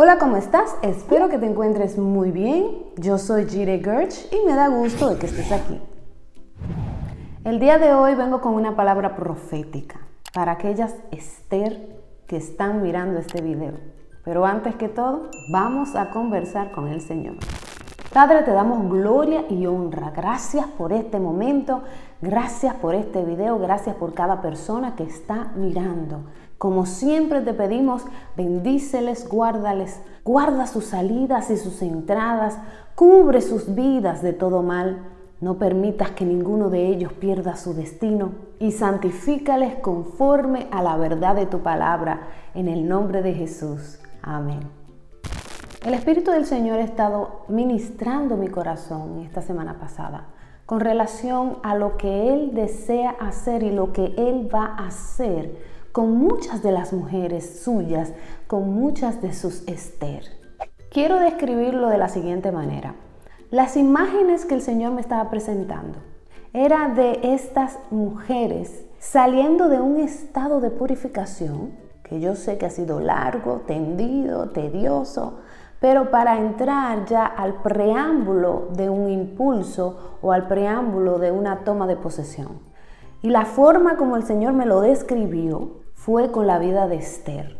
Hola, ¿cómo estás? Espero que te encuentres muy bien. Yo soy Jire Gerch y me da gusto de que estés aquí. El día de hoy vengo con una palabra profética para aquellas Esther que están mirando este video. Pero antes que todo, vamos a conversar con el Señor. Padre, te damos gloria y honra. Gracias por este momento, gracias por este video, gracias por cada persona que está mirando. Como siempre te pedimos, bendíceles, guárdales, guarda sus salidas y sus entradas, cubre sus vidas de todo mal. No permitas que ninguno de ellos pierda su destino y santifícales conforme a la verdad de tu palabra. En el nombre de Jesús. Amén. El Espíritu del Señor ha estado ministrando mi corazón esta semana pasada con relación a lo que Él desea hacer y lo que Él va a hacer con muchas de las mujeres suyas, con muchas de sus Esther. Quiero describirlo de la siguiente manera. Las imágenes que el Señor me estaba presentando era de estas mujeres saliendo de un estado de purificación, que yo sé que ha sido largo, tendido, tedioso, pero para entrar ya al preámbulo de un impulso o al preámbulo de una toma de posesión. Y la forma como el Señor me lo describió fue con la vida de Esther.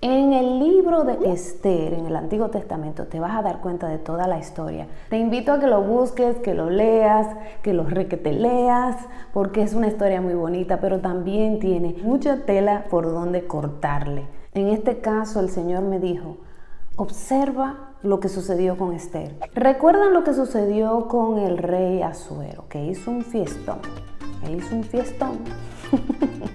En el libro de Esther, en el Antiguo Testamento, te vas a dar cuenta de toda la historia. Te invito a que lo busques, que lo leas, que lo re te leas, porque es una historia muy bonita, pero también tiene mucha tela por donde cortarle. En este caso, el Señor me dijo, observa lo que sucedió con Esther. ¿Recuerdan lo que sucedió con el rey Azuero, que hizo un fiestón? Él hizo un fiestón.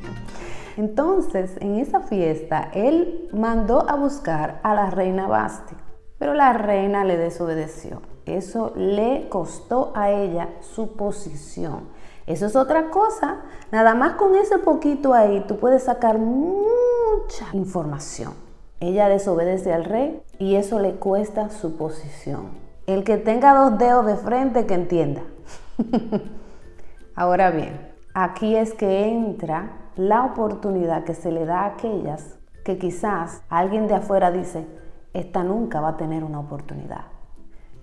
Entonces, en esa fiesta, él mandó a buscar a la reina Basti, pero la reina le desobedeció. Eso le costó a ella su posición. Eso es otra cosa. Nada más con ese poquito ahí, tú puedes sacar mucha información. Ella desobedece al rey y eso le cuesta su posición. El que tenga dos dedos de frente, que entienda. Ahora bien, aquí es que entra la oportunidad que se le da a aquellas que quizás alguien de afuera dice, esta nunca va a tener una oportunidad,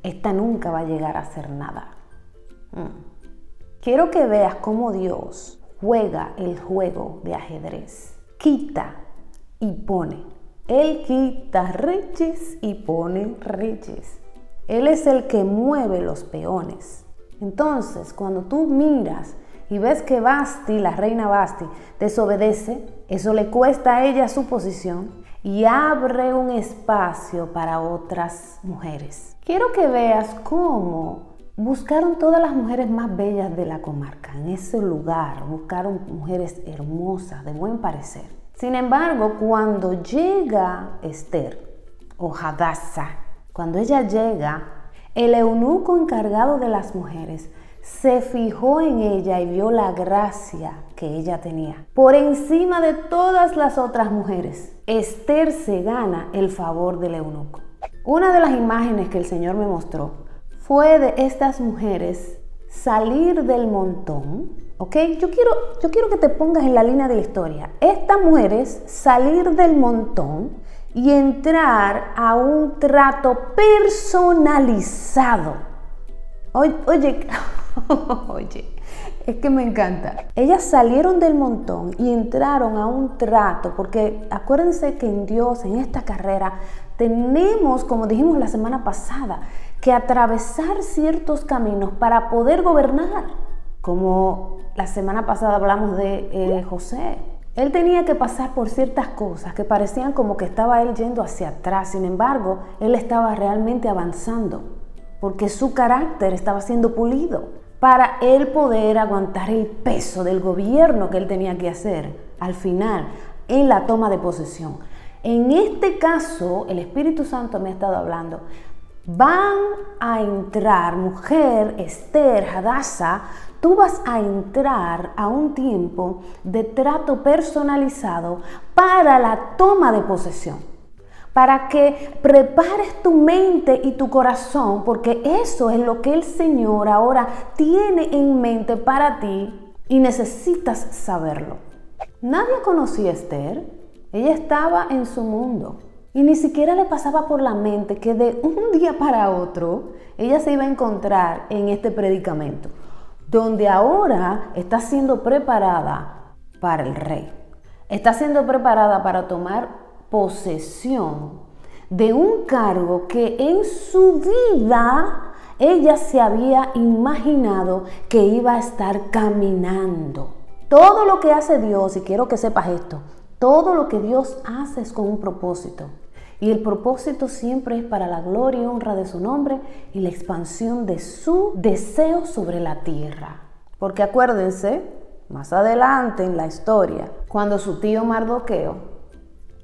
esta nunca va a llegar a ser nada. Mm. Quiero que veas cómo Dios juega el juego de ajedrez, quita y pone. Él quita reyes y pone reyes. Él es el que mueve los peones. Entonces, cuando tú miras y ves que Basti, la reina Basti, desobedece, eso le cuesta a ella su posición y abre un espacio para otras mujeres. Quiero que veas cómo buscaron todas las mujeres más bellas de la comarca, en ese lugar, buscaron mujeres hermosas, de buen parecer. Sin embargo, cuando llega Esther o Hadassah, cuando ella llega, el eunuco encargado de las mujeres se fijó en ella y vio la gracia que ella tenía. Por encima de todas las otras mujeres, Esther se gana el favor del eunuco. Una de las imágenes que el Señor me mostró fue de estas mujeres salir del montón, ¿ok? Yo quiero, yo quiero que te pongas en la línea de la historia. Estas mujeres salir del montón y entrar a un trato personalizado. Oye, oye Oye, es que me encanta. Ellas salieron del montón y entraron a un trato, porque acuérdense que en Dios, en esta carrera, tenemos, como dijimos la semana pasada, que atravesar ciertos caminos para poder gobernar. Como la semana pasada hablamos de eh, José. Él tenía que pasar por ciertas cosas que parecían como que estaba él yendo hacia atrás. Sin embargo, él estaba realmente avanzando porque su carácter estaba siendo pulido para él poder aguantar el peso del gobierno que él tenía que hacer al final en la toma de posesión. En este caso, el Espíritu Santo me ha estado hablando, van a entrar, mujer, Esther, Hadassah, tú vas a entrar a un tiempo de trato personalizado para la toma de posesión para que prepares tu mente y tu corazón, porque eso es lo que el Señor ahora tiene en mente para ti y necesitas saberlo. Nadie conocía a Esther, ella estaba en su mundo. Y ni siquiera le pasaba por la mente que de un día para otro ella se iba a encontrar en este predicamento, donde ahora está siendo preparada para el rey. Está siendo preparada para tomar posesión de un cargo que en su vida ella se había imaginado que iba a estar caminando. Todo lo que hace Dios, y quiero que sepas esto, todo lo que Dios hace es con un propósito. Y el propósito siempre es para la gloria y honra de su nombre y la expansión de su deseo sobre la tierra. Porque acuérdense, más adelante en la historia, cuando su tío Mardoqueo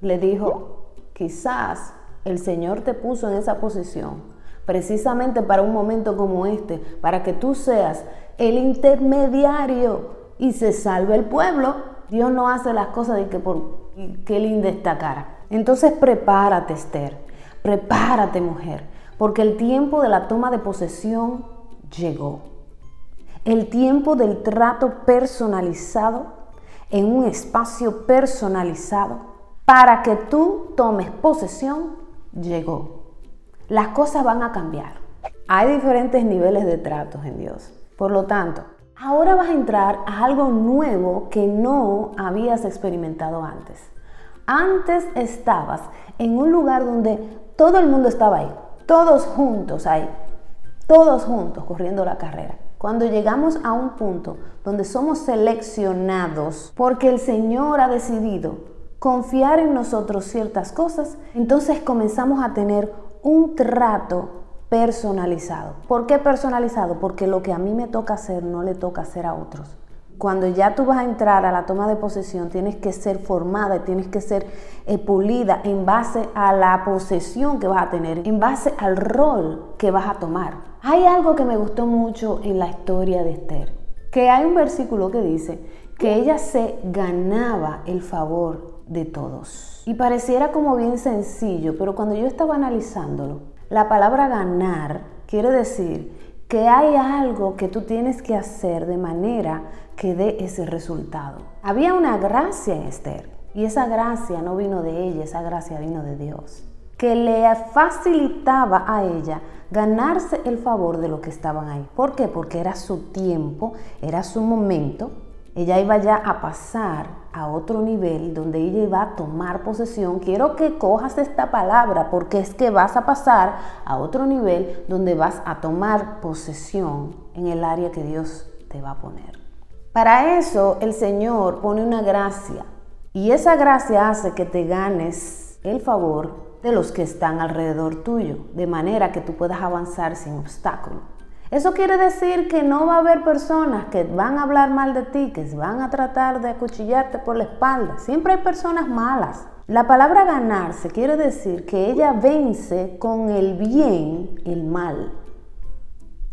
le dijo, quizás el Señor te puso en esa posición precisamente para un momento como este, para que tú seas el intermediario y se salve el pueblo. Dios no hace las cosas de que por qué linda esta cara. Entonces prepárate, Esther. Prepárate, mujer, porque el tiempo de la toma de posesión llegó. El tiempo del trato personalizado en un espacio personalizado para que tú tomes posesión llegó. Las cosas van a cambiar. Hay diferentes niveles de tratos en Dios. Por lo tanto, ahora vas a entrar a algo nuevo que no habías experimentado antes. Antes estabas en un lugar donde todo el mundo estaba ahí, todos juntos ahí, todos juntos corriendo la carrera. Cuando llegamos a un punto donde somos seleccionados porque el Señor ha decidido confiar en nosotros ciertas cosas, entonces comenzamos a tener un trato personalizado. ¿Por qué personalizado? Porque lo que a mí me toca hacer no le toca hacer a otros cuando ya tú vas a entrar a la toma de posesión, tienes que ser formada tienes que ser eh, pulida en base a la posesión que vas a tener, en base al rol que vas a tomar. Hay algo que me gustó mucho en la historia de Esther, que hay un versículo que dice que ella se ganaba el favor de todos. Y pareciera como bien sencillo, pero cuando yo estaba analizándolo, la palabra ganar quiere decir que hay algo que tú tienes que hacer de manera que dé ese resultado. Había una gracia en Esther y esa gracia no vino de ella, esa gracia vino de Dios, que le facilitaba a ella ganarse el favor de los que estaban ahí. ¿Por qué? Porque era su tiempo, era su momento. Ella iba ya a pasar a otro nivel donde ella iba a tomar posesión. Quiero que cojas esta palabra porque es que vas a pasar a otro nivel donde vas a tomar posesión en el área que Dios te va a poner. Para eso el Señor pone una gracia y esa gracia hace que te ganes el favor de los que están alrededor tuyo, de manera que tú puedas avanzar sin obstáculo. Eso quiere decir que no va a haber personas que van a hablar mal de ti, que van a tratar de acuchillarte por la espalda. Siempre hay personas malas. La palabra ganarse quiere decir que ella vence con el bien el mal,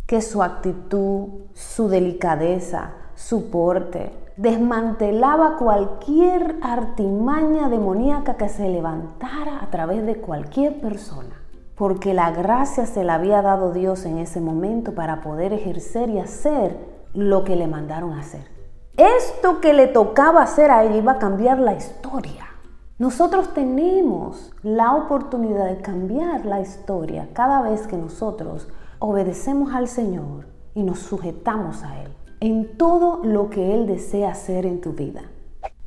que su actitud, su delicadeza, su porte, desmantelaba cualquier artimaña demoníaca que se levantara a través de cualquier persona porque la gracia se la había dado Dios en ese momento para poder ejercer y hacer lo que le mandaron hacer. Esto que le tocaba hacer a ella iba a cambiar la historia. Nosotros tenemos la oportunidad de cambiar la historia cada vez que nosotros obedecemos al Señor y nos sujetamos a Él en todo lo que Él desea hacer en tu vida.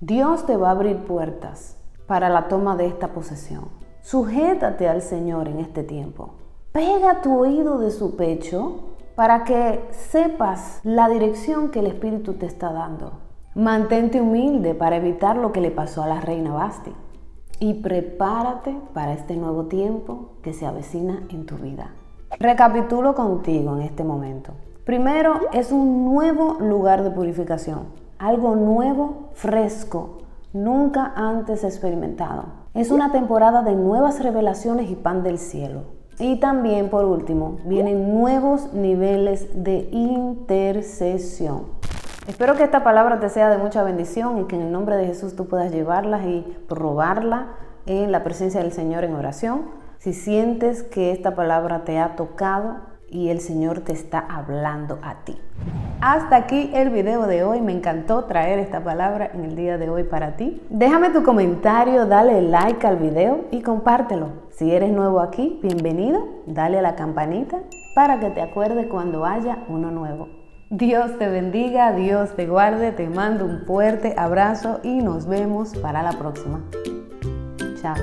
Dios te va a abrir puertas para la toma de esta posesión. Sujétate al Señor en este tiempo. Pega tu oído de su pecho para que sepas la dirección que el Espíritu te está dando. Mantente humilde para evitar lo que le pasó a la reina Basti. Y prepárate para este nuevo tiempo que se avecina en tu vida. Recapitulo contigo en este momento. Primero, es un nuevo lugar de purificación. Algo nuevo, fresco, nunca antes experimentado. Es una temporada de nuevas revelaciones y pan del cielo. Y también, por último, vienen nuevos niveles de intercesión. Espero que esta palabra te sea de mucha bendición y que en el nombre de Jesús tú puedas llevarla y probarla en la presencia del Señor en oración. Si sientes que esta palabra te ha tocado y el Señor te está hablando a ti. Hasta aquí el video de hoy. Me encantó traer esta palabra en el día de hoy para ti. Déjame tu comentario, dale like al video y compártelo. Si eres nuevo aquí, bienvenido. Dale a la campanita para que te acuerdes cuando haya uno nuevo. Dios te bendiga, Dios te guarde, te mando un fuerte abrazo y nos vemos para la próxima. Chao.